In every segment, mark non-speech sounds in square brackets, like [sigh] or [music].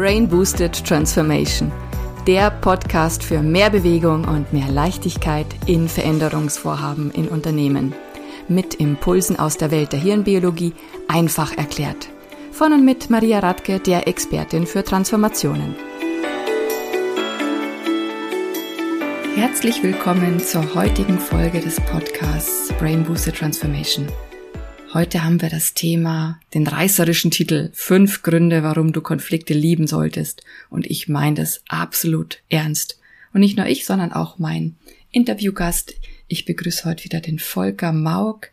Brain Boosted Transformation, der Podcast für mehr Bewegung und mehr Leichtigkeit in Veränderungsvorhaben in Unternehmen. Mit Impulsen aus der Welt der Hirnbiologie einfach erklärt. Von und mit Maria Radke, der Expertin für Transformationen. Herzlich willkommen zur heutigen Folge des Podcasts Brain Boosted Transformation. Heute haben wir das Thema, den reißerischen Titel, fünf Gründe, warum du Konflikte lieben solltest. Und ich meine das absolut ernst. Und nicht nur ich, sondern auch mein Interviewgast. Ich begrüße heute wieder den Volker Maug.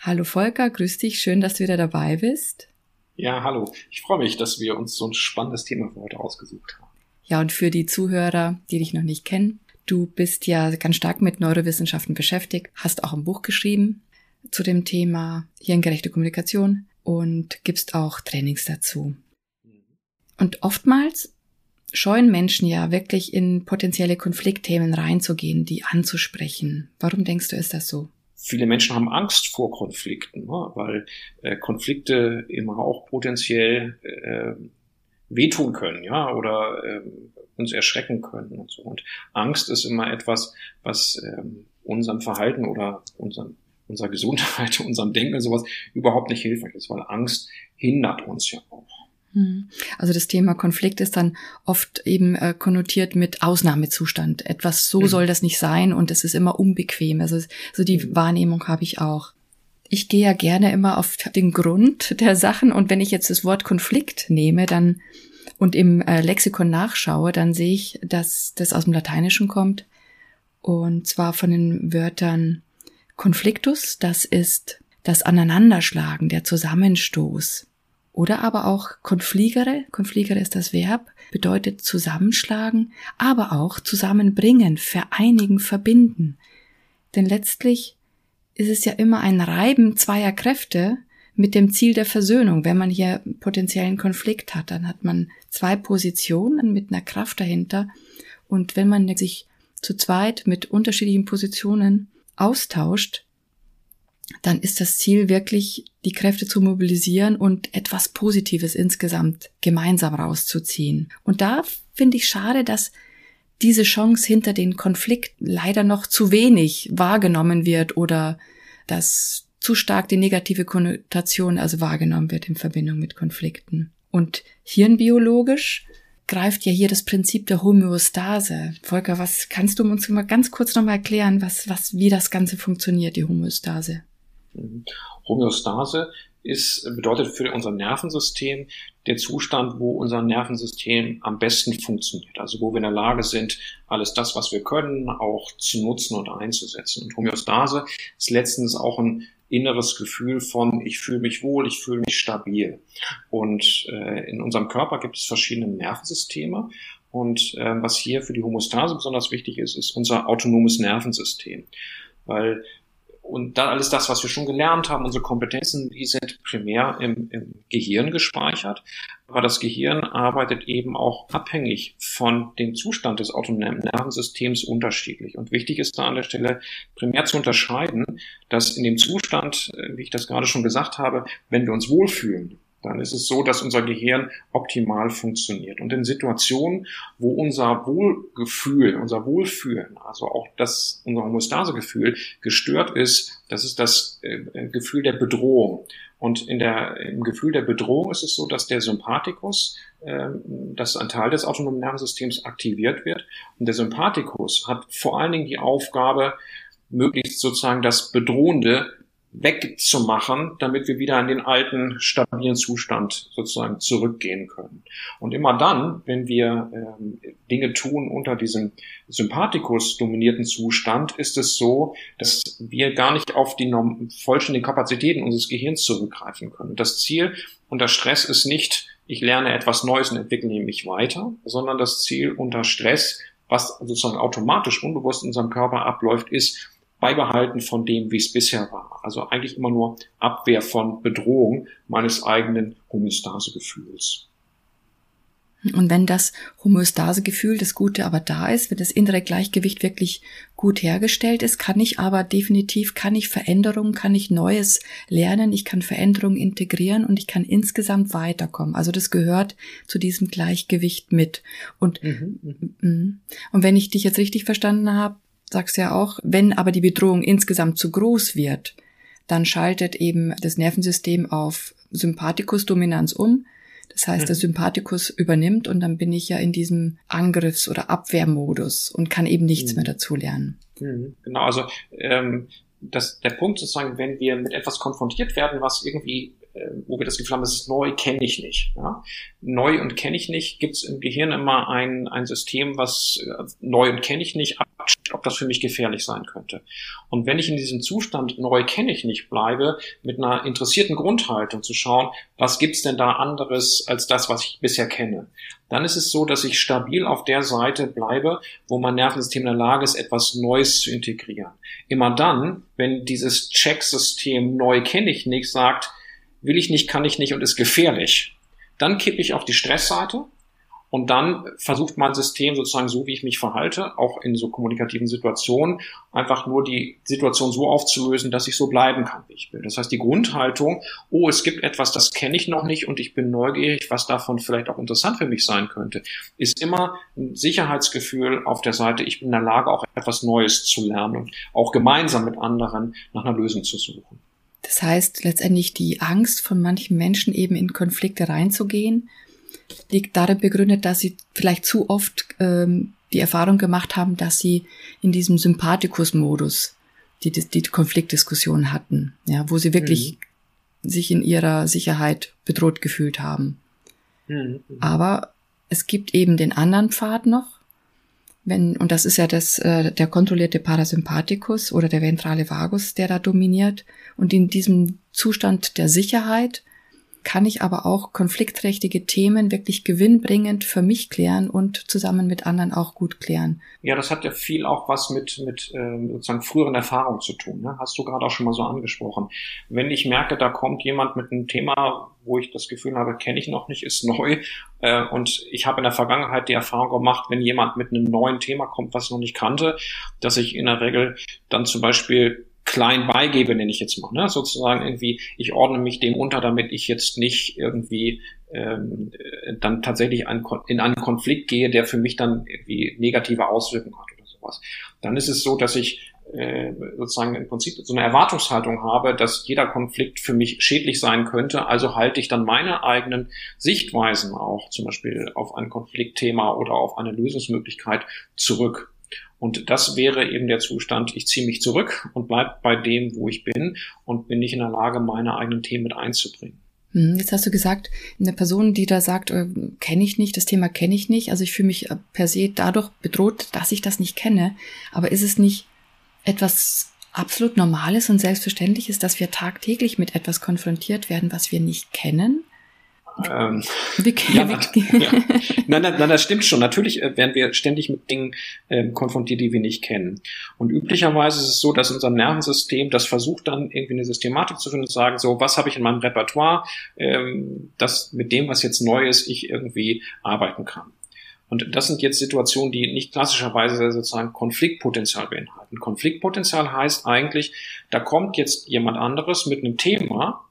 Hallo Volker, grüß dich, schön, dass du wieder dabei bist. Ja, hallo. Ich freue mich, dass wir uns so ein spannendes Thema für heute ausgesucht haben. Ja, und für die Zuhörer, die dich noch nicht kennen, du bist ja ganz stark mit Neurowissenschaften beschäftigt, hast auch ein Buch geschrieben, zu dem Thema hirngerechte Kommunikation und gibst auch Trainings dazu. Und oftmals scheuen Menschen ja wirklich in potenzielle Konfliktthemen reinzugehen, die anzusprechen. Warum denkst du, ist das so? Viele Menschen haben Angst vor Konflikten, ne? weil äh, Konflikte immer auch potenziell äh, wehtun können, ja, oder äh, uns erschrecken können und so. Und Angst ist immer etwas, was ähm, unserem Verhalten oder unserem unserer Gesundheit, [laughs] unserem Denken und sowas überhaupt nicht hilfreich ist, weil Angst hindert uns ja auch. Hm. Also das Thema Konflikt ist dann oft eben äh, konnotiert mit Ausnahmezustand. Etwas so mhm. soll das nicht sein und es ist immer unbequem. Also so die mhm. Wahrnehmung habe ich auch. Ich gehe ja gerne immer auf den Grund [laughs] der Sachen und wenn ich jetzt das Wort Konflikt nehme, dann und im äh, Lexikon nachschaue, dann sehe ich, dass das aus dem Lateinischen kommt und zwar von den Wörtern Konfliktus, das ist das Aneinanderschlagen, der Zusammenstoß. Oder aber auch konfligere, konfligere ist das Verb, bedeutet zusammenschlagen, aber auch zusammenbringen, vereinigen, verbinden. Denn letztlich ist es ja immer ein Reiben zweier Kräfte mit dem Ziel der Versöhnung. Wenn man hier potenziellen Konflikt hat, dann hat man zwei Positionen mit einer Kraft dahinter. Und wenn man sich zu zweit mit unterschiedlichen Positionen austauscht, dann ist das Ziel wirklich, die Kräfte zu mobilisieren und etwas Positives insgesamt gemeinsam rauszuziehen. Und da finde ich schade, dass diese Chance hinter den Konflikt leider noch zu wenig wahrgenommen wird oder dass zu stark die negative Konnotation also wahrgenommen wird in Verbindung mit Konflikten. Und hirnbiologisch greift ja hier das Prinzip der Homöostase. Volker, was kannst du uns mal ganz kurz nochmal erklären, was, was, wie das Ganze funktioniert, die Homöostase? Homöostase ist, bedeutet für unser Nervensystem der Zustand, wo unser Nervensystem am besten funktioniert. Also wo wir in der Lage sind, alles das, was wir können, auch zu nutzen und einzusetzen. Und Homöostase ist letztens auch ein inneres Gefühl von, ich fühle mich wohl, ich fühle mich stabil. Und äh, in unserem Körper gibt es verschiedene Nervensysteme. Und äh, was hier für die Homostase besonders wichtig ist, ist unser autonomes Nervensystem. Weil und dann alles das, was wir schon gelernt haben, unsere Kompetenzen, die sind primär im, im Gehirn gespeichert. Aber das Gehirn arbeitet eben auch abhängig von dem Zustand des autonomen Nervensystems unterschiedlich. Und wichtig ist da an der Stelle primär zu unterscheiden, dass in dem Zustand, äh, wie ich das gerade schon gesagt habe, wenn wir uns wohlfühlen, dann ist es so, dass unser Gehirn optimal funktioniert. Und in Situationen, wo unser Wohlgefühl, unser Wohlfühlen, also auch das, unser Homostasegefühl gestört ist, das ist das äh, Gefühl der Bedrohung. Und in der, im Gefühl der Bedrohung ist es so, dass der Sympathikus, äh, dass ein Teil des autonomen Nervensystems aktiviert wird. Und der Sympathikus hat vor allen Dingen die Aufgabe, möglichst sozusagen das Bedrohende wegzumachen, damit wir wieder in den alten stabilen Zustand sozusagen zurückgehen können. Und immer dann, wenn wir ähm, Dinge tun unter diesem Sympathikus dominierten Zustand, ist es so, dass wir gar nicht auf die vollständigen Kapazitäten unseres Gehirns zurückgreifen können. Das Ziel unter Stress ist nicht, ich lerne etwas Neues und entwickle mich weiter, sondern das Ziel unter Stress, was sozusagen automatisch unbewusst in unserem Körper abläuft, ist, Beibehalten von dem, wie es bisher war. Also eigentlich immer nur Abwehr von Bedrohung meines eigenen Homöostasegefühls. Und wenn das Homöostasegefühl, das Gute aber da ist, wenn das innere Gleichgewicht wirklich gut hergestellt ist, kann ich aber definitiv, kann ich Veränderungen, kann ich Neues lernen, ich kann Veränderungen integrieren und ich kann insgesamt weiterkommen. Also das gehört zu diesem Gleichgewicht mit. Und, mhm. mhm. Mm. und wenn ich dich jetzt richtig verstanden habe, sagst du ja auch, wenn aber die Bedrohung insgesamt zu groß wird, dann schaltet eben das Nervensystem auf Sympathikus-Dominanz um das heißt, der mhm. Sympathikus übernimmt und dann bin ich ja in diesem Angriffs- oder Abwehrmodus und kann eben nichts mhm. mehr dazu lernen. Mhm. Genau, also ähm, das, der Punkt sozusagen, wenn wir mit etwas konfrontiert werden, was irgendwie äh, wo wir das Gefühl haben, das ist neu, kenne ich nicht. Ja? Neu und kenne ich nicht, gibt es im Gehirn immer ein, ein System, was äh, neu und kenne ich nicht, ob das für mich gefährlich sein könnte. Und wenn ich in diesem Zustand neu kenne ich nicht bleibe, mit einer interessierten Grundhaltung zu schauen, was gibt's denn da anderes als das, was ich bisher kenne, dann ist es so, dass ich stabil auf der Seite bleibe, wo mein Nervensystem in der Lage ist, etwas Neues zu integrieren. Immer dann, wenn dieses Checksystem neu kenne ich nicht sagt, will ich nicht, kann ich nicht und ist gefährlich. Dann kippe ich auf die Stressseite und dann versucht mein System sozusagen so, wie ich mich verhalte, auch in so kommunikativen Situationen, einfach nur die Situation so aufzulösen, dass ich so bleiben kann, wie ich will. Das heißt, die Grundhaltung, oh, es gibt etwas, das kenne ich noch nicht und ich bin neugierig, was davon vielleicht auch interessant für mich sein könnte, ist immer ein Sicherheitsgefühl auf der Seite, ich bin in der Lage, auch etwas Neues zu lernen und auch gemeinsam mit anderen nach einer Lösung zu suchen. Das heißt, letztendlich die Angst von manchen Menschen eben in Konflikte reinzugehen, liegt darin begründet, dass sie vielleicht zu oft ähm, die Erfahrung gemacht haben, dass sie in diesem Sympathikus-Modus die, die, die Konfliktdiskussion hatten, ja, wo sie wirklich mhm. sich in ihrer Sicherheit bedroht gefühlt haben. Mhm. Aber es gibt eben den anderen Pfad noch, wenn, und das ist ja das, äh, der kontrollierte Parasympathikus oder der ventrale Vagus, der da dominiert. Und in diesem Zustand der Sicherheit kann ich aber auch konfliktträchtige Themen wirklich gewinnbringend für mich klären und zusammen mit anderen auch gut klären. Ja, das hat ja viel auch was mit, mit ähm, sozusagen früheren Erfahrungen zu tun. Ne? Hast du gerade auch schon mal so angesprochen. Wenn ich merke, da kommt jemand mit einem Thema, wo ich das Gefühl habe, kenne ich noch nicht, ist [laughs] neu. Äh, und ich habe in der Vergangenheit die Erfahrung gemacht, wenn jemand mit einem neuen Thema kommt, was ich noch nicht kannte, dass ich in der Regel dann zum Beispiel klein beigebe, nenne ich jetzt mal. Ne? Sozusagen irgendwie, ich ordne mich dem unter, damit ich jetzt nicht irgendwie ähm, dann tatsächlich ein, in einen Konflikt gehe, der für mich dann irgendwie negative Auswirkungen hat oder sowas. Dann ist es so, dass ich äh, sozusagen im Prinzip so eine Erwartungshaltung habe, dass jeder Konflikt für mich schädlich sein könnte. Also halte ich dann meine eigenen Sichtweisen auch zum Beispiel auf ein Konfliktthema oder auf eine Lösungsmöglichkeit zurück. Und das wäre eben der Zustand, ich ziehe mich zurück und bleib bei dem, wo ich bin und bin nicht in der Lage, meine eigenen Themen mit einzubringen. Hm, jetzt hast du gesagt, eine Person, die da sagt, äh, kenne ich nicht, das Thema kenne ich nicht, also ich fühle mich äh, per se dadurch bedroht, dass ich das nicht kenne. Aber ist es nicht etwas absolut Normales und Selbstverständliches, dass wir tagtäglich mit etwas konfrontiert werden, was wir nicht kennen? Ähm, wie, [laughs] ja, ja. Nein, nein, nein, das stimmt schon. Natürlich äh, werden wir ständig mit Dingen ähm, konfrontiert, die wir nicht kennen. Und üblicherweise ist es so, dass unser Nervensystem das versucht dann irgendwie eine Systematik zu finden und zu sagen, so, was habe ich in meinem Repertoire, ähm, das mit dem, was jetzt neu ist, ich irgendwie arbeiten kann. Und das sind jetzt Situationen, die nicht klassischerweise sozusagen Konfliktpotenzial beinhalten. Konfliktpotenzial heißt eigentlich, da kommt jetzt jemand anderes mit einem Thema,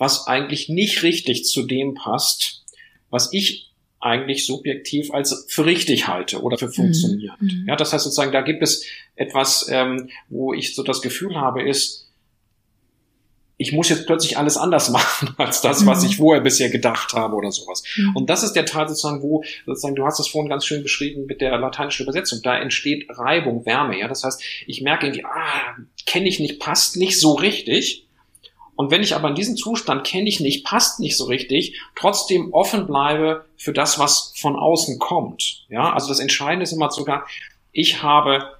was eigentlich nicht richtig zu dem passt, was ich eigentlich subjektiv als für richtig halte oder für mhm. funktioniert. Mhm. Ja, das heißt sozusagen, da gibt es etwas, ähm, wo ich so das Gefühl habe, ist, ich muss jetzt plötzlich alles anders [laughs] machen als das, was mhm. ich vorher bisher gedacht habe oder sowas. Mhm. Und das ist der Teil sozusagen, wo sozusagen, du hast es vorhin ganz schön beschrieben mit der lateinischen Übersetzung, da entsteht Reibung, Wärme, ja. Das heißt, ich merke irgendwie, ah, kenne ich nicht, passt nicht so richtig. Und wenn ich aber in diesem Zustand kenne ich nicht, passt nicht so richtig, trotzdem offen bleibe für das, was von außen kommt. Ja, also das Entscheidende ist immer sogar, ich habe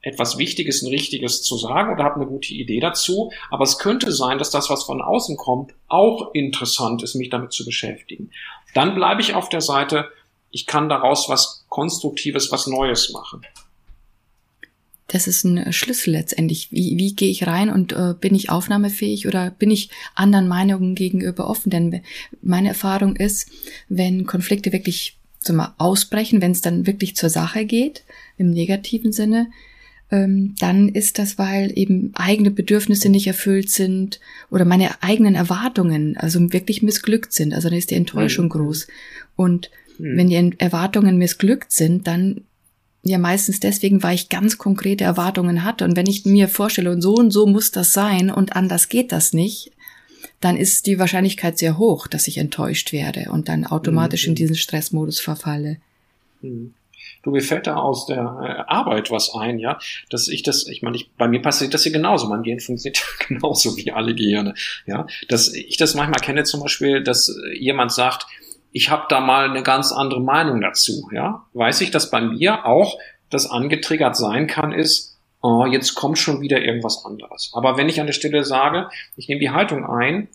etwas Wichtiges und Richtiges zu sagen oder habe eine gute Idee dazu, aber es könnte sein, dass das, was von außen kommt, auch interessant ist, mich damit zu beschäftigen. Dann bleibe ich auf der Seite, ich kann daraus was Konstruktives, was Neues machen. Das ist ein Schlüssel letztendlich. Wie, wie gehe ich rein und äh, bin ich aufnahmefähig oder bin ich anderen Meinungen gegenüber offen? Denn meine Erfahrung ist, wenn Konflikte wirklich so mal ausbrechen, wenn es dann wirklich zur Sache geht, im negativen Sinne, ähm, dann ist das, weil eben eigene Bedürfnisse nicht erfüllt sind oder meine eigenen Erwartungen also wirklich missglückt sind. Also dann ist die Enttäuschung mhm. groß. Und mhm. wenn die Erwartungen missglückt sind, dann ja meistens deswegen, weil ich ganz konkrete Erwartungen hatte. Und wenn ich mir vorstelle, und so und so muss das sein und anders geht das nicht, dann ist die Wahrscheinlichkeit sehr hoch, dass ich enttäuscht werde und dann automatisch mhm. in diesen Stressmodus verfalle. Mhm. Du, mir fällt da aus der äh, Arbeit was ein, ja, dass ich das, ich meine, ich, bei mir passiert das hier genauso. Mein Gehirn funktioniert [laughs] genauso wie alle Gehirne, ja. Dass ich das manchmal kenne zum Beispiel, dass jemand sagt, ich habe da mal eine ganz andere Meinung dazu, ja. Weiß ich, dass bei mir auch das angetriggert sein kann, ist, oh, jetzt kommt schon wieder irgendwas anderes. Aber wenn ich an der Stelle sage, ich nehme die Haltung ein,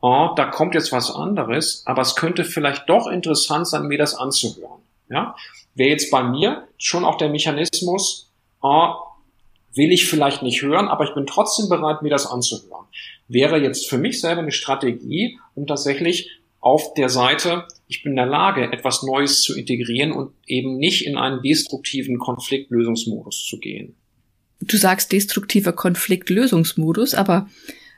oh, da kommt jetzt was anderes, aber es könnte vielleicht doch interessant sein, mir das anzuhören. Ja, wäre jetzt bei mir schon auch der Mechanismus, ah, will ich vielleicht nicht hören, aber ich bin trotzdem bereit, mir das anzuhören. Wäre jetzt für mich selber eine Strategie, um tatsächlich auf der Seite, ich bin in der Lage, etwas Neues zu integrieren und eben nicht in einen destruktiven Konfliktlösungsmodus zu gehen. Du sagst destruktiver Konfliktlösungsmodus, aber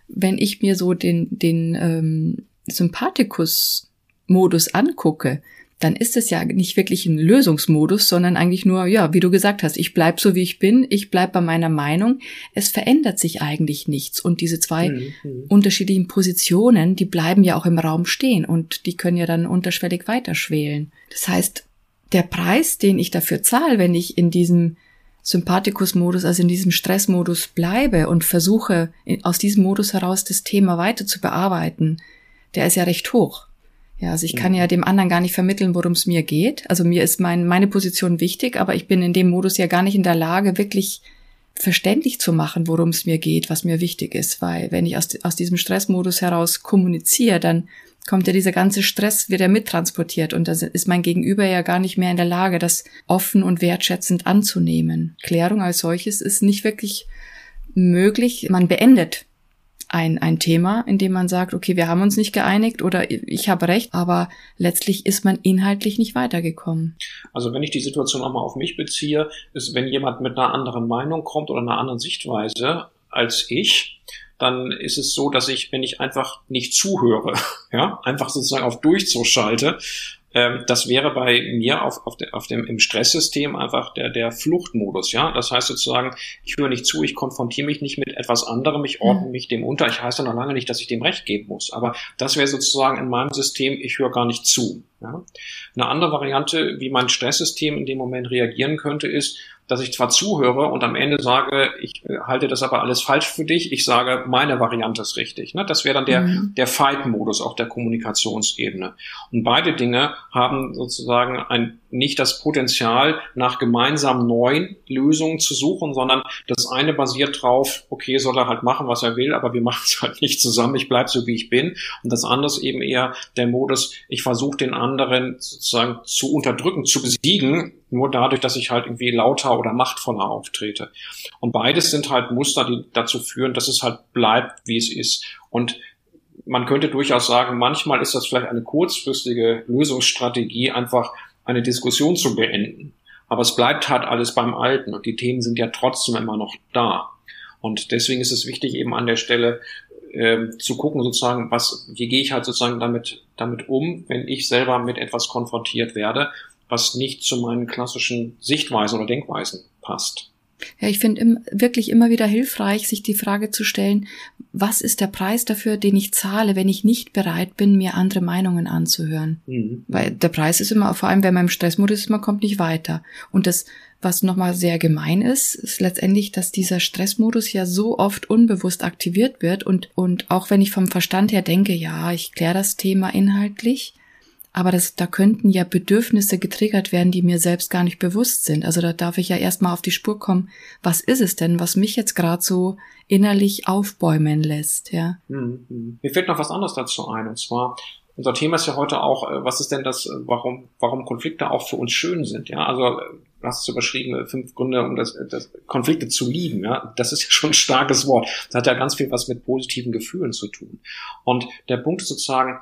wenn ich mir so den, den ähm, Sympathikus-Modus angucke, dann ist es ja nicht wirklich ein Lösungsmodus, sondern eigentlich nur, ja, wie du gesagt hast, ich bleib so wie ich bin, ich bleib bei meiner Meinung. Es verändert sich eigentlich nichts. Und diese zwei mhm. mhm. unterschiedlichen Positionen, die bleiben ja auch im Raum stehen und die können ja dann unterschwellig weiterschwelen. Das heißt, der Preis, den ich dafür zahle, wenn ich in diesem Sympathikus-Modus, also in diesem Stressmodus bleibe und versuche, aus diesem Modus heraus das Thema weiter zu bearbeiten, der ist ja recht hoch. Ja, also ich kann ja dem anderen gar nicht vermitteln, worum es mir geht. Also mir ist mein, meine Position wichtig, aber ich bin in dem Modus ja gar nicht in der Lage, wirklich verständlich zu machen, worum es mir geht, was mir wichtig ist. Weil wenn ich aus, aus diesem Stressmodus heraus kommuniziere, dann kommt ja dieser ganze Stress wieder mittransportiert und dann ist mein Gegenüber ja gar nicht mehr in der Lage, das offen und wertschätzend anzunehmen. Klärung als solches ist nicht wirklich möglich. Man beendet ein, ein Thema, in dem man sagt, okay, wir haben uns nicht geeinigt oder ich habe recht, aber letztlich ist man inhaltlich nicht weitergekommen. Also wenn ich die Situation auch mal auf mich beziehe, ist, wenn jemand mit einer anderen Meinung kommt oder einer anderen Sichtweise als ich, dann ist es so, dass ich, wenn ich einfach nicht zuhöre, [laughs] ja, einfach sozusagen auf Durchzug schalte, ähm, das wäre bei mir auf, auf, de, auf dem, im Stresssystem einfach der, der Fluchtmodus, ja. Das heißt sozusagen, ich höre nicht zu, ich konfrontiere mich nicht mit etwas anderem, ich ordne mhm. mich dem unter. Ich heiße noch lange nicht, dass ich dem Recht geben muss. Aber das wäre sozusagen in meinem System, ich höre gar nicht zu. Ja? Eine andere Variante, wie mein Stresssystem in dem Moment reagieren könnte, ist, dass ich zwar zuhöre und am Ende sage, ich äh, halte das aber alles falsch für dich, ich sage, meine Variante ist richtig. Ne? Das wäre dann der, mhm. der Fight-Modus auf der Kommunikationsebene. Und beide Dinge haben sozusagen ein, nicht das Potenzial, nach gemeinsam neuen Lösungen zu suchen, sondern das eine basiert drauf, okay, soll er halt machen, was er will, aber wir machen es halt nicht zusammen, ich bleib so, wie ich bin. Und das andere ist eben eher der Modus, ich versuche den anderen sozusagen zu unterdrücken, zu besiegen, nur dadurch, dass ich halt irgendwie lauter oder machtvoller auftrete. Und beides sind halt Muster, die dazu führen, dass es halt bleibt, wie es ist. Und man könnte durchaus sagen, manchmal ist das vielleicht eine kurzfristige Lösungsstrategie, einfach eine Diskussion zu beenden. Aber es bleibt halt alles beim Alten und die Themen sind ja trotzdem immer noch da. Und deswegen ist es wichtig, eben an der Stelle äh, zu gucken, sozusagen, was, wie gehe ich halt sozusagen damit, damit um, wenn ich selber mit etwas konfrontiert werde was nicht zu meinen klassischen Sichtweisen oder Denkweisen passt. Ja, ich finde im, wirklich immer wieder hilfreich, sich die Frage zu stellen, was ist der Preis dafür, den ich zahle, wenn ich nicht bereit bin, mir andere Meinungen anzuhören? Mhm. Weil der Preis ist immer, vor allem wenn man im Stressmodus ist, man kommt nicht weiter. Und das, was nochmal sehr gemein ist, ist letztendlich, dass dieser Stressmodus ja so oft unbewusst aktiviert wird und, und auch wenn ich vom Verstand her denke, ja, ich kläre das Thema inhaltlich, aber das, da könnten ja Bedürfnisse getriggert werden, die mir selbst gar nicht bewusst sind. Also da darf ich ja erstmal auf die Spur kommen, was ist es denn, was mich jetzt gerade so innerlich aufbäumen lässt, ja. Hm, hm. Mir fällt noch was anderes dazu ein, und zwar, unser Thema ist ja heute auch, äh, was ist denn das, äh, warum, warum Konflikte auch für uns schön sind, ja. Also du hast es überschrieben, fünf Gründe, um das, das Konflikte zu lieben. Ja, das ist ja schon ein starkes Wort. Das hat ja ganz viel was mit positiven Gefühlen zu tun. Und der Punkt ist sozusagen,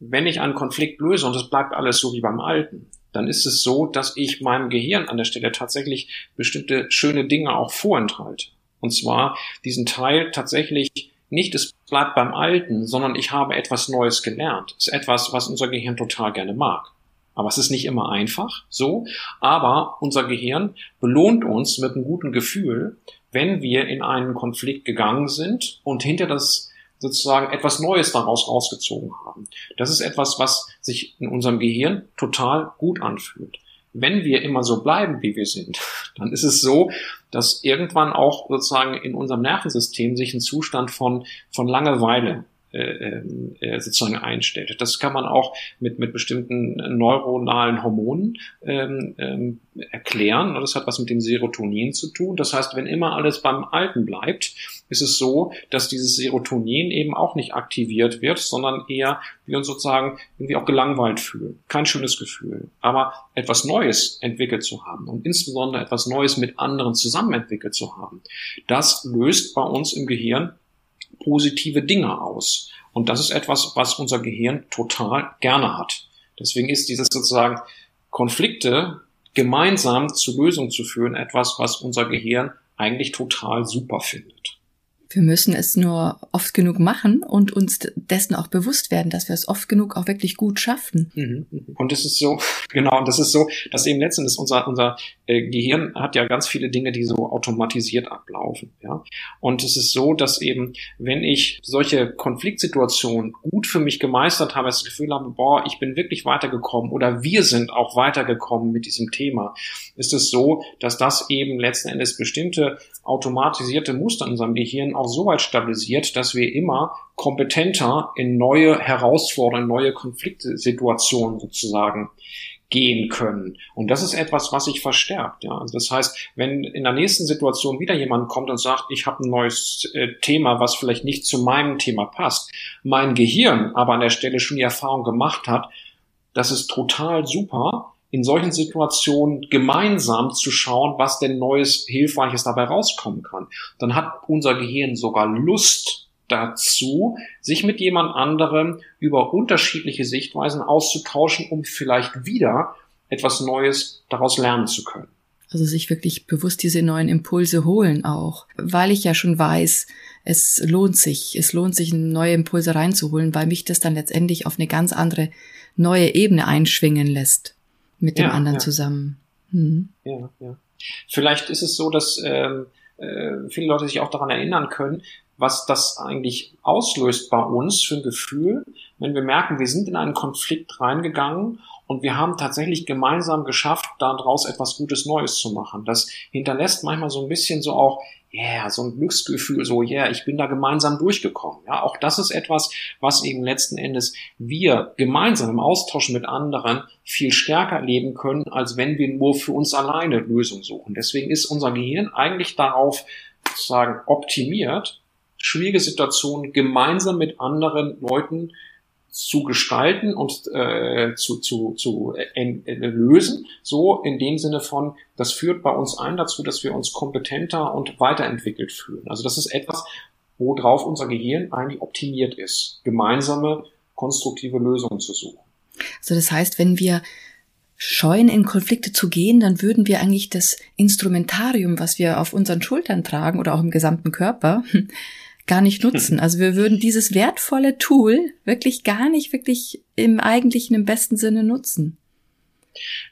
wenn ich einen Konflikt löse und es bleibt alles so wie beim Alten, dann ist es so, dass ich meinem Gehirn an der Stelle tatsächlich bestimmte schöne Dinge auch vorenthalte. Und zwar diesen Teil tatsächlich nicht, es bleibt beim Alten, sondern ich habe etwas Neues gelernt. Das ist etwas, was unser Gehirn total gerne mag. Aber es ist nicht immer einfach so. Aber unser Gehirn belohnt uns mit einem guten Gefühl, wenn wir in einen Konflikt gegangen sind und hinter das sozusagen etwas Neues daraus rausgezogen haben. Das ist etwas, was sich in unserem Gehirn total gut anfühlt. Wenn wir immer so bleiben, wie wir sind, [laughs] dann ist es so, dass irgendwann auch sozusagen in unserem Nervensystem sich ein Zustand von, von Langeweile äh, ähm, äh, sozusagen einstellt. Das kann man auch mit, mit bestimmten neuronalen Hormonen ähm, ähm, erklären. Das hat was mit dem Serotonin zu tun. Das heißt, wenn immer alles beim Alten bleibt, ist es so, dass dieses Serotonin eben auch nicht aktiviert wird, sondern eher wir uns sozusagen irgendwie auch gelangweilt fühlen. Kein schönes Gefühl. Aber etwas Neues entwickelt zu haben und insbesondere etwas Neues mit anderen zusammen entwickelt zu haben, das löst bei uns im Gehirn positive Dinge aus. Und das ist etwas, was unser Gehirn total gerne hat. Deswegen ist dieses sozusagen Konflikte gemeinsam zu Lösungen zu führen etwas, was unser Gehirn eigentlich total super findet. Wir müssen es nur oft genug machen und uns dessen auch bewusst werden, dass wir es oft genug auch wirklich gut schaffen. Mhm, mhm. Und es ist so, [laughs] genau, und das ist so, dass eben letztendlich unser, unser äh, Gehirn hat ja ganz viele Dinge, die so automatisiert ablaufen, ja. Und es ist so, dass eben, wenn ich solche Konfliktsituationen gut für mich gemeistert habe, das Gefühl habe, boah, ich bin wirklich weitergekommen oder wir sind auch weitergekommen mit diesem Thema, ist es so, dass das eben letzten Endes bestimmte automatisierte Muster in unserem Gehirn auch so weit stabilisiert, dass wir immer kompetenter in neue Herausforderungen, neue Konfliktsituationen sozusagen gehen können. Und das ist etwas, was sich verstärkt. Ja. Also das heißt, wenn in der nächsten Situation wieder jemand kommt und sagt, ich habe ein neues äh, Thema, was vielleicht nicht zu meinem Thema passt, mein Gehirn aber an der Stelle schon die Erfahrung gemacht hat, das ist total super, in solchen Situationen gemeinsam zu schauen, was denn Neues, Hilfreiches dabei rauskommen kann. Dann hat unser Gehirn sogar Lust dazu, sich mit jemand anderem über unterschiedliche Sichtweisen auszutauschen, um vielleicht wieder etwas Neues daraus lernen zu können. Also sich wirklich bewusst diese neuen Impulse holen auch, weil ich ja schon weiß, es lohnt sich, es lohnt sich, neue Impulse reinzuholen, weil mich das dann letztendlich auf eine ganz andere neue Ebene einschwingen lässt mit dem ja, anderen ja. zusammen. Hm. Ja, ja. Vielleicht ist es so, dass ähm, äh, viele Leute sich auch daran erinnern können, was das eigentlich auslöst bei uns für ein Gefühl, wenn wir merken, wir sind in einen Konflikt reingegangen und wir haben tatsächlich gemeinsam geschafft, daraus etwas Gutes Neues zu machen. Das hinterlässt manchmal so ein bisschen so auch yeah, so ein Glücksgefühl, so, yeah, ich bin da gemeinsam durchgekommen. Ja, auch das ist etwas, was eben letzten Endes wir gemeinsam im Austausch mit anderen viel stärker erleben können, als wenn wir nur für uns alleine Lösungen suchen. Deswegen ist unser Gehirn eigentlich darauf sozusagen optimiert, schwierige Situationen gemeinsam mit anderen Leuten zu gestalten und äh, zu, zu, zu äh, äh, lösen. So in dem Sinne von, das führt bei uns ein dazu, dass wir uns kompetenter und weiterentwickelt fühlen. Also das ist etwas, worauf unser Gehirn eigentlich optimiert ist, gemeinsame konstruktive Lösungen zu suchen. Also das heißt, wenn wir scheuen, in Konflikte zu gehen, dann würden wir eigentlich das Instrumentarium, was wir auf unseren Schultern tragen oder auch im gesamten Körper, gar nicht nutzen. Also wir würden dieses wertvolle Tool wirklich gar nicht wirklich im eigentlichen, im besten Sinne nutzen.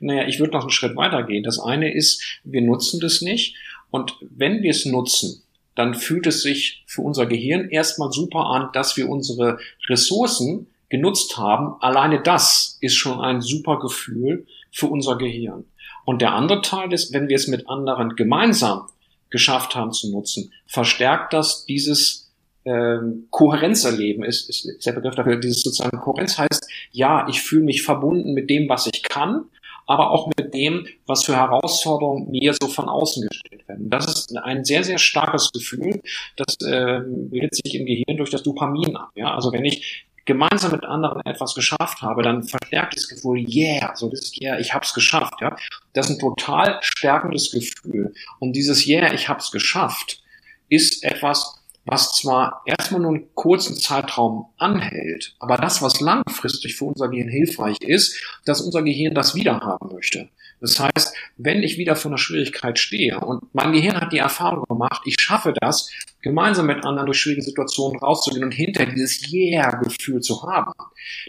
Naja, ich würde noch einen Schritt weiter gehen. Das eine ist, wir nutzen das nicht. Und wenn wir es nutzen, dann fühlt es sich für unser Gehirn erstmal super an, dass wir unsere Ressourcen genutzt haben. Alleine das ist schon ein super Gefühl für unser Gehirn. Und der andere Teil ist, wenn wir es mit anderen gemeinsam geschafft haben zu nutzen, verstärkt das dieses ähm, Kohärenzerleben ist, ist, ist der Begriff dafür. Dieses sozusagen Kohärenz heißt, ja, ich fühle mich verbunden mit dem, was ich kann, aber auch mit dem, was für Herausforderungen mir so von außen gestellt werden. Das ist ein sehr, sehr starkes Gefühl. Das äh, bildet sich im Gehirn durch das Dopamin ab. Ja? Also wenn ich gemeinsam mit anderen etwas geschafft habe, dann verstärkt das Gefühl, yeah, so das yeah, ich hab's geschafft, ja. Das ist ein total stärkendes Gefühl. Und dieses yeah, ich hab's geschafft, ist etwas, was zwar erstmal nur einen kurzen Zeitraum anhält, aber das, was langfristig für unser Gehirn hilfreich ist, dass unser Gehirn das wieder haben möchte. Das heißt, wenn ich wieder vor einer Schwierigkeit stehe und mein Gehirn hat die Erfahrung gemacht, ich schaffe das, gemeinsam mit anderen durch schwierige Situationen rauszugehen und hinterher dieses Yeah-Gefühl zu haben.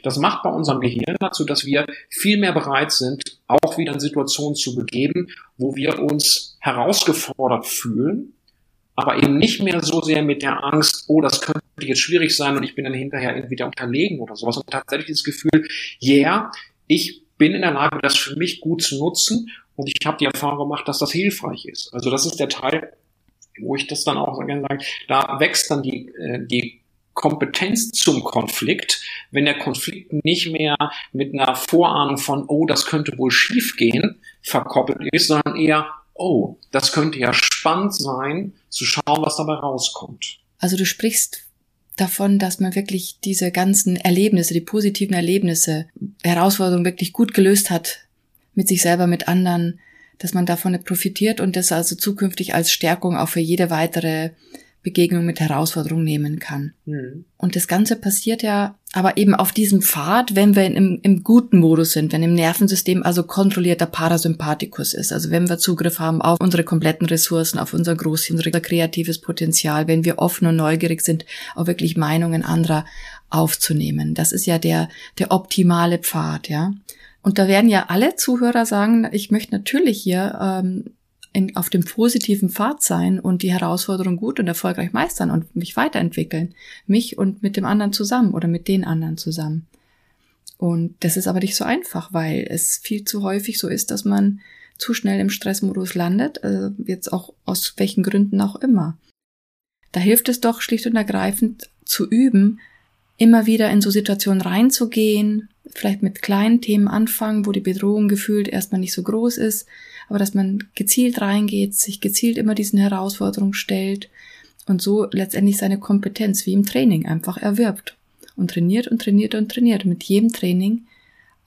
Das macht bei unserem Gehirn dazu, dass wir viel mehr bereit sind, auch wieder in Situationen zu begeben, wo wir uns herausgefordert fühlen, aber eben nicht mehr so sehr mit der Angst, oh, das könnte jetzt schwierig sein und ich bin dann hinterher entweder unterlegen oder sowas. Und tatsächlich das Gefühl, yeah, ich bin in der Lage, das für mich gut zu nutzen und ich habe die Erfahrung gemacht, dass das hilfreich ist. Also das ist der Teil, wo ich das dann auch gerne sage, da wächst dann die, äh, die Kompetenz zum Konflikt, wenn der Konflikt nicht mehr mit einer Vorahnung von, oh, das könnte wohl schiefgehen, verkoppelt ist, sondern eher, oh, das könnte ja spannend sein, zu schauen, was dabei rauskommt. Also du sprichst davon, dass man wirklich diese ganzen Erlebnisse, die positiven Erlebnisse, Herausforderungen wirklich gut gelöst hat, mit sich selber, mit anderen, dass man davon profitiert und das also zukünftig als Stärkung auch für jede weitere Begegnung mit Herausforderungen nehmen kann. Mhm. Und das Ganze passiert ja aber eben auf diesem Pfad, wenn wir im, im guten Modus sind, wenn im Nervensystem also kontrollierter Parasympathikus ist, also wenn wir Zugriff haben auf unsere kompletten Ressourcen, auf unser Großhirn, unser kreatives Potenzial, wenn wir offen und neugierig sind, auch wirklich Meinungen anderer aufzunehmen. Das ist ja der, der optimale Pfad, ja. Und da werden ja alle Zuhörer sagen, ich möchte natürlich hier ähm, in, auf dem positiven Pfad sein und die Herausforderung gut und erfolgreich meistern und mich weiterentwickeln. Mich und mit dem anderen zusammen oder mit den anderen zusammen. Und das ist aber nicht so einfach, weil es viel zu häufig so ist, dass man zu schnell im Stressmodus landet, also jetzt auch aus welchen Gründen auch immer. Da hilft es doch schlicht und ergreifend zu üben, immer wieder in so Situationen reinzugehen, vielleicht mit kleinen Themen anfangen, wo die Bedrohung gefühlt erstmal nicht so groß ist, aber dass man gezielt reingeht, sich gezielt immer diesen Herausforderungen stellt und so letztendlich seine Kompetenz wie im Training einfach erwirbt und trainiert und trainiert und trainiert. Mit jedem Training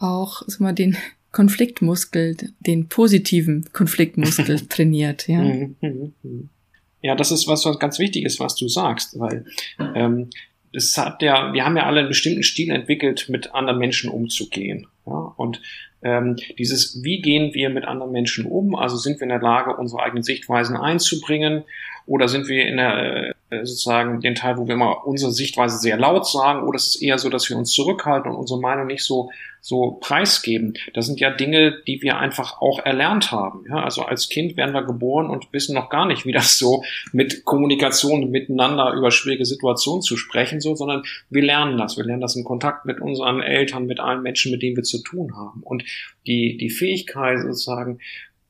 auch sag mal, den [laughs] Konfliktmuskel, den positiven Konfliktmuskel [laughs] trainiert. Ja. Mhm, mhm, mhm. ja, das ist was, was ganz wichtig ist, was du sagst, weil ähm, es hat ja, wir haben ja alle einen bestimmten Stil entwickelt, mit anderen Menschen umzugehen. Ja, und ähm, dieses, wie gehen wir mit anderen Menschen um? Also sind wir in der Lage, unsere eigenen Sichtweisen einzubringen? Oder sind wir in der, äh, sozusagen den Teil, wo wir immer unsere Sichtweise sehr laut sagen? Oder ist es eher so, dass wir uns zurückhalten und unsere Meinung nicht so, so preisgeben? Das sind ja Dinge, die wir einfach auch erlernt haben. Ja, also als Kind werden wir geboren und wissen noch gar nicht, wie das so mit Kommunikation miteinander über schwierige Situationen zu sprechen, so, sondern wir lernen das. Wir lernen das in Kontakt mit unseren Eltern, mit allen Menschen, mit denen wir zu tun haben. Und die, die Fähigkeit sozusagen,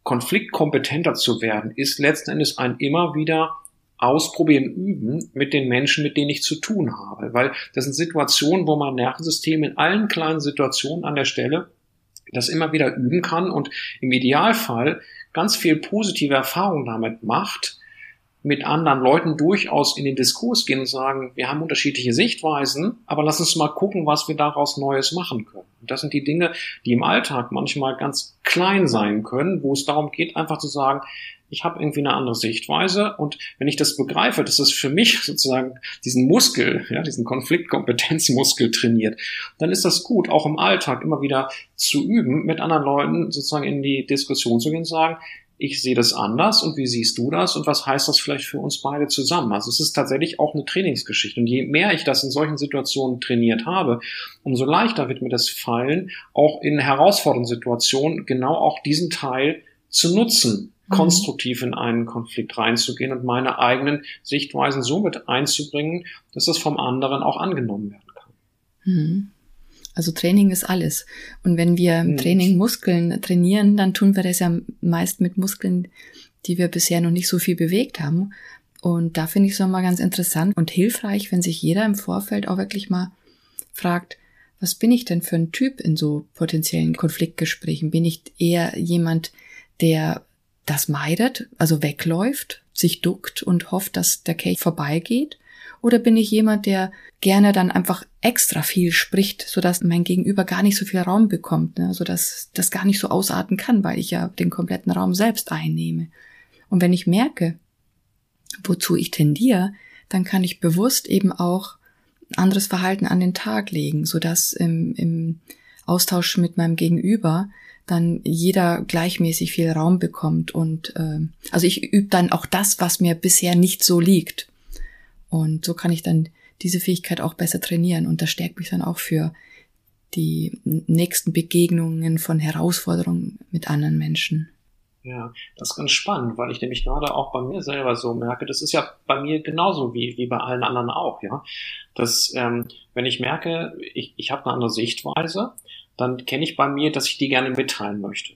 konfliktkompetenter zu werden, ist letzten Endes ein immer wieder ausprobieren, üben mit den Menschen, mit denen ich zu tun habe. Weil das sind Situationen, wo mein Nervensystem in allen kleinen Situationen an der Stelle das immer wieder üben kann und im Idealfall ganz viel positive Erfahrungen damit macht, mit anderen Leuten durchaus in den Diskurs gehen und sagen, wir haben unterschiedliche Sichtweisen, aber lass uns mal gucken, was wir daraus Neues machen können. Und das sind die Dinge, die im Alltag manchmal ganz klein sein können, wo es darum geht, einfach zu sagen, ich habe irgendwie eine andere Sichtweise und wenn ich das begreife, dass es für mich [laughs] sozusagen diesen Muskel, ja, diesen Konfliktkompetenzmuskel trainiert, dann ist das gut, auch im Alltag immer wieder zu üben, mit anderen Leuten sozusagen in die Diskussion zu gehen und sagen, ich sehe das anders und wie siehst du das und was heißt das vielleicht für uns beide zusammen? Also es ist tatsächlich auch eine Trainingsgeschichte und je mehr ich das in solchen Situationen trainiert habe, umso leichter wird mir das fallen, auch in herausfordernden Situationen genau auch diesen Teil zu nutzen. Konstruktiv in einen Konflikt reinzugehen und meine eigenen Sichtweisen so mit einzubringen, dass das vom anderen auch angenommen werden kann. Mhm. Also Training ist alles. Und wenn wir im hm. Training Muskeln trainieren, dann tun wir das ja meist mit Muskeln, die wir bisher noch nicht so viel bewegt haben. Und da finde ich es nochmal ganz interessant und hilfreich, wenn sich jeder im Vorfeld auch wirklich mal fragt, was bin ich denn für ein Typ in so potenziellen Konfliktgesprächen? Bin ich eher jemand, der das meidet, also wegläuft, sich duckt und hofft, dass der Kelch vorbeigeht? Oder bin ich jemand, der gerne dann einfach extra viel spricht, sodass mein Gegenüber gar nicht so viel Raum bekommt, ne? sodass das gar nicht so ausarten kann, weil ich ja den kompletten Raum selbst einnehme. Und wenn ich merke, wozu ich tendiere, dann kann ich bewusst eben auch anderes Verhalten an den Tag legen, sodass im, im Austausch mit meinem Gegenüber dann jeder gleichmäßig viel Raum bekommt und äh, also ich übe dann auch das, was mir bisher nicht so liegt und so kann ich dann diese Fähigkeit auch besser trainieren und das stärkt mich dann auch für die nächsten Begegnungen von Herausforderungen mit anderen Menschen. Ja, das ist ganz spannend, weil ich nämlich gerade auch bei mir selber so merke, das ist ja bei mir genauso wie, wie bei allen anderen auch, ja. Dass, ähm, wenn ich merke, ich, ich habe eine andere Sichtweise, dann kenne ich bei mir, dass ich die gerne mitteilen möchte.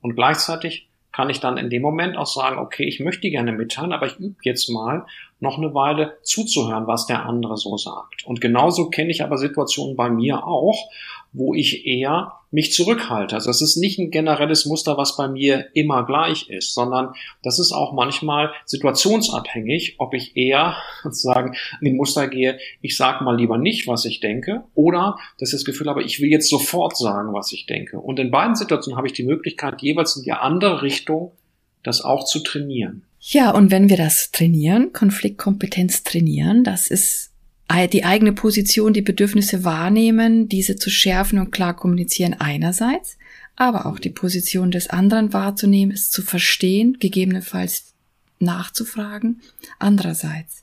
Und gleichzeitig kann ich dann in dem Moment auch sagen, okay, ich möchte die gerne mitteilen, aber ich übe jetzt mal noch eine Weile zuzuhören, was der andere so sagt. Und genauso kenne ich aber Situationen bei mir auch, wo ich eher mich zurückhalte. Also es ist nicht ein generelles Muster, was bei mir immer gleich ist, sondern das ist auch manchmal situationsabhängig, ob ich eher [laughs] sozusagen in die Muster gehe, ich sage mal lieber nicht, was ich denke, oder dass ich das Gefühl habe, ich will jetzt sofort sagen, was ich denke. Und in beiden Situationen habe ich die Möglichkeit, jeweils in die andere Richtung das auch zu trainieren. Ja, und wenn wir das trainieren, Konfliktkompetenz trainieren, das ist die eigene Position, die Bedürfnisse wahrnehmen, diese zu schärfen und klar kommunizieren einerseits, aber auch die Position des anderen wahrzunehmen, es zu verstehen, gegebenenfalls nachzufragen, andererseits.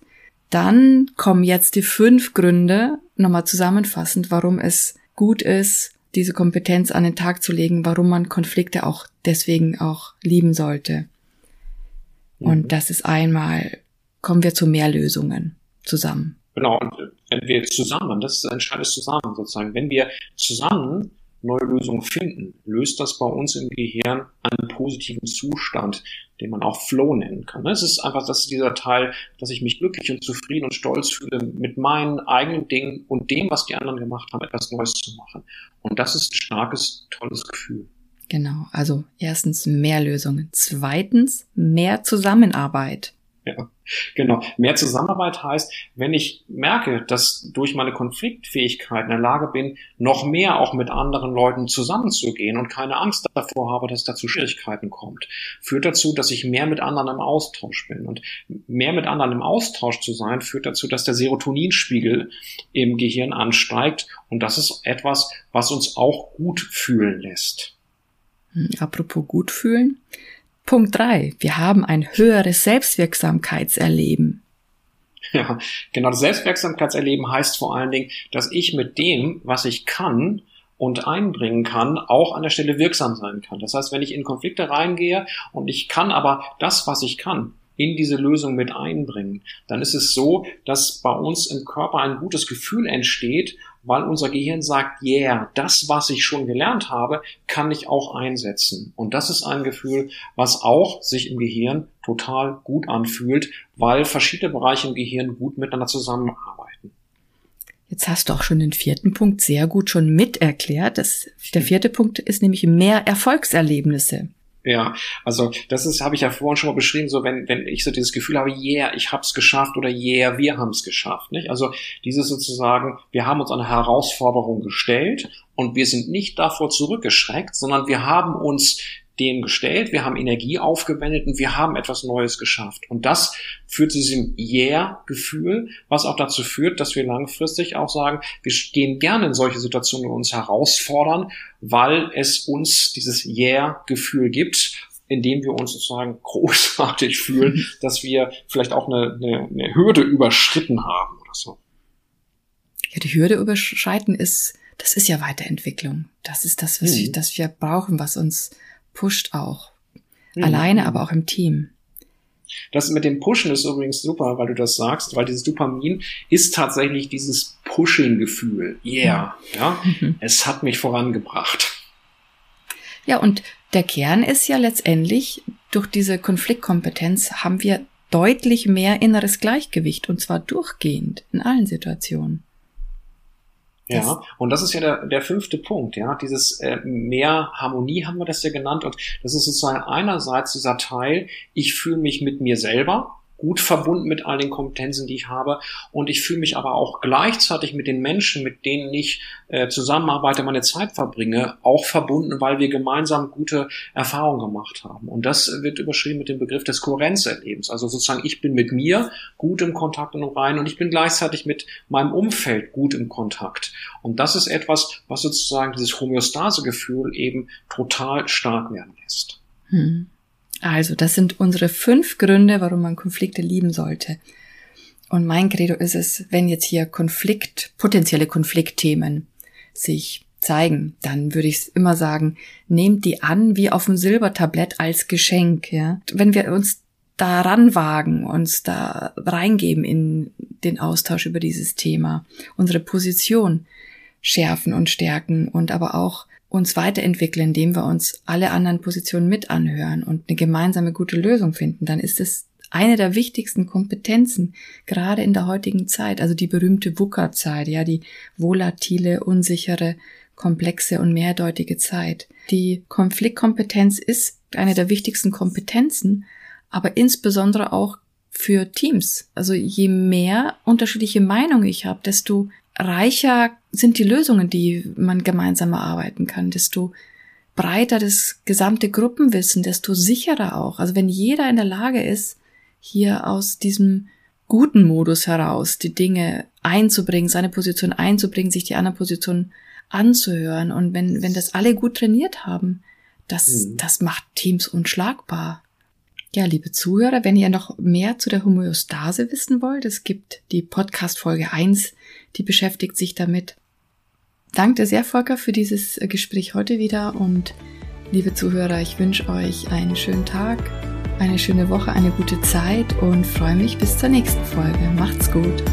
Dann kommen jetzt die fünf Gründe, nochmal zusammenfassend, warum es gut ist, diese Kompetenz an den Tag zu legen, warum man Konflikte auch deswegen auch lieben sollte. Und mhm. das ist einmal, kommen wir zu mehr Lösungen zusammen. Genau, und wenn wir zusammen, das ist ein entscheidendes Zusammen sozusagen, wenn wir zusammen neue Lösungen finden, löst das bei uns im Gehirn einen positiven Zustand, den man auch Flow nennen kann. Es ist einfach, das ist dieser Teil, dass ich mich glücklich und zufrieden und stolz fühle, mit meinen eigenen Dingen und dem, was die anderen gemacht haben, etwas Neues zu machen. Und das ist ein starkes, tolles Gefühl. Genau, also erstens mehr Lösungen, zweitens mehr Zusammenarbeit. Ja, genau. Mehr Zusammenarbeit heißt, wenn ich merke, dass durch meine Konfliktfähigkeit in der Lage bin, noch mehr auch mit anderen Leuten zusammenzugehen und keine Angst davor habe, dass da zu Schwierigkeiten kommt, führt dazu, dass ich mehr mit anderen im Austausch bin. Und mehr mit anderen im Austausch zu sein, führt dazu, dass der Serotoninspiegel im Gehirn ansteigt. Und das ist etwas, was uns auch gut fühlen lässt. Hm, apropos gut fühlen. Punkt drei: Wir haben ein höheres Selbstwirksamkeitserleben. Ja, genau. Das Selbstwirksamkeitserleben heißt vor allen Dingen, dass ich mit dem, was ich kann und einbringen kann, auch an der Stelle wirksam sein kann. Das heißt, wenn ich in Konflikte reingehe und ich kann aber das, was ich kann, in diese Lösung mit einbringen, dann ist es so, dass bei uns im Körper ein gutes Gefühl entsteht weil unser Gehirn sagt, yeah, das, was ich schon gelernt habe, kann ich auch einsetzen. Und das ist ein Gefühl, was auch sich im Gehirn total gut anfühlt, weil verschiedene Bereiche im Gehirn gut miteinander zusammenarbeiten. Jetzt hast du auch schon den vierten Punkt sehr gut schon miterklärt. Das, der vierte Punkt ist nämlich mehr Erfolgserlebnisse. Ja, also das ist, habe ich ja vorhin schon mal beschrieben, so wenn, wenn ich so dieses Gefühl habe, yeah, ich hab's geschafft oder yeah, wir haben's geschafft. Nicht? Also dieses sozusagen, wir haben uns eine Herausforderung gestellt und wir sind nicht davor zurückgeschreckt, sondern wir haben uns dem gestellt, wir haben Energie aufgewendet und wir haben etwas Neues geschafft. Und das führt zu diesem Yeah-Gefühl, was auch dazu führt, dass wir langfristig auch sagen, wir gehen gerne in solche Situationen und uns herausfordern, weil es uns dieses Yeah-Gefühl gibt, indem wir uns sozusagen [laughs] großartig fühlen, dass wir vielleicht auch eine, eine, eine Hürde überschritten haben oder so. Ja, die Hürde überschreiten ist, das ist ja Weiterentwicklung. Das ist das, was, mhm. wir, das wir brauchen, was uns pusht auch. Mhm. Alleine, aber auch im Team. Das mit dem Pushen ist übrigens super, weil du das sagst, weil dieses Dopamin ist tatsächlich dieses Pushing-Gefühl. Yeah, ja, mhm. es hat mich vorangebracht. Ja, und der Kern ist ja letztendlich, durch diese Konfliktkompetenz haben wir deutlich mehr inneres Gleichgewicht und zwar durchgehend in allen Situationen. Ja, und das ist ja der, der fünfte Punkt, ja, dieses äh, mehr Harmonie haben wir das ja genannt. Und das ist sozusagen einerseits dieser Teil, ich fühle mich mit mir selber gut verbunden mit all den Kompetenzen, die ich habe. Und ich fühle mich aber auch gleichzeitig mit den Menschen, mit denen ich äh, zusammenarbeite, meine Zeit verbringe, auch verbunden, weil wir gemeinsam gute Erfahrungen gemacht haben. Und das wird überschrieben mit dem Begriff des Kohärenzerlebens. Also sozusagen, ich bin mit mir gut im Kontakt und rein und ich bin gleichzeitig mit meinem Umfeld gut im Kontakt. Und das ist etwas, was sozusagen dieses Homöostasegefühl eben total stark werden lässt. Hm. Also, das sind unsere fünf Gründe, warum man Konflikte lieben sollte. Und mein Credo ist es, wenn jetzt hier Konflikt, potenzielle Konfliktthemen sich zeigen, dann würde ich immer sagen, nehmt die an wie auf dem Silbertablett als Geschenk, ja. Wenn wir uns daran wagen, uns da reingeben in den Austausch über dieses Thema, unsere Position schärfen und stärken und aber auch uns weiterentwickeln, indem wir uns alle anderen Positionen mit anhören und eine gemeinsame gute Lösung finden, dann ist es eine der wichtigsten Kompetenzen, gerade in der heutigen Zeit, also die berühmte VUCA-Zeit, ja, die volatile, unsichere, komplexe und mehrdeutige Zeit. Die Konfliktkompetenz ist eine der wichtigsten Kompetenzen, aber insbesondere auch für Teams. Also je mehr unterschiedliche Meinungen ich habe, desto reicher sind die Lösungen, die man gemeinsam erarbeiten kann, desto breiter das gesamte Gruppenwissen, desto sicherer auch. Also wenn jeder in der Lage ist, hier aus diesem guten Modus heraus die Dinge einzubringen, seine Position einzubringen, sich die andere Position anzuhören und wenn, wenn das alle gut trainiert haben, das, mhm. das macht Teams unschlagbar. Ja, liebe Zuhörer, wenn ihr noch mehr zu der Homöostase wissen wollt, es gibt die Podcast Folge 1, die beschäftigt sich damit. Danke sehr, Volker, für dieses Gespräch heute wieder und liebe Zuhörer, ich wünsche euch einen schönen Tag, eine schöne Woche, eine gute Zeit und freue mich bis zur nächsten Folge. Macht's gut.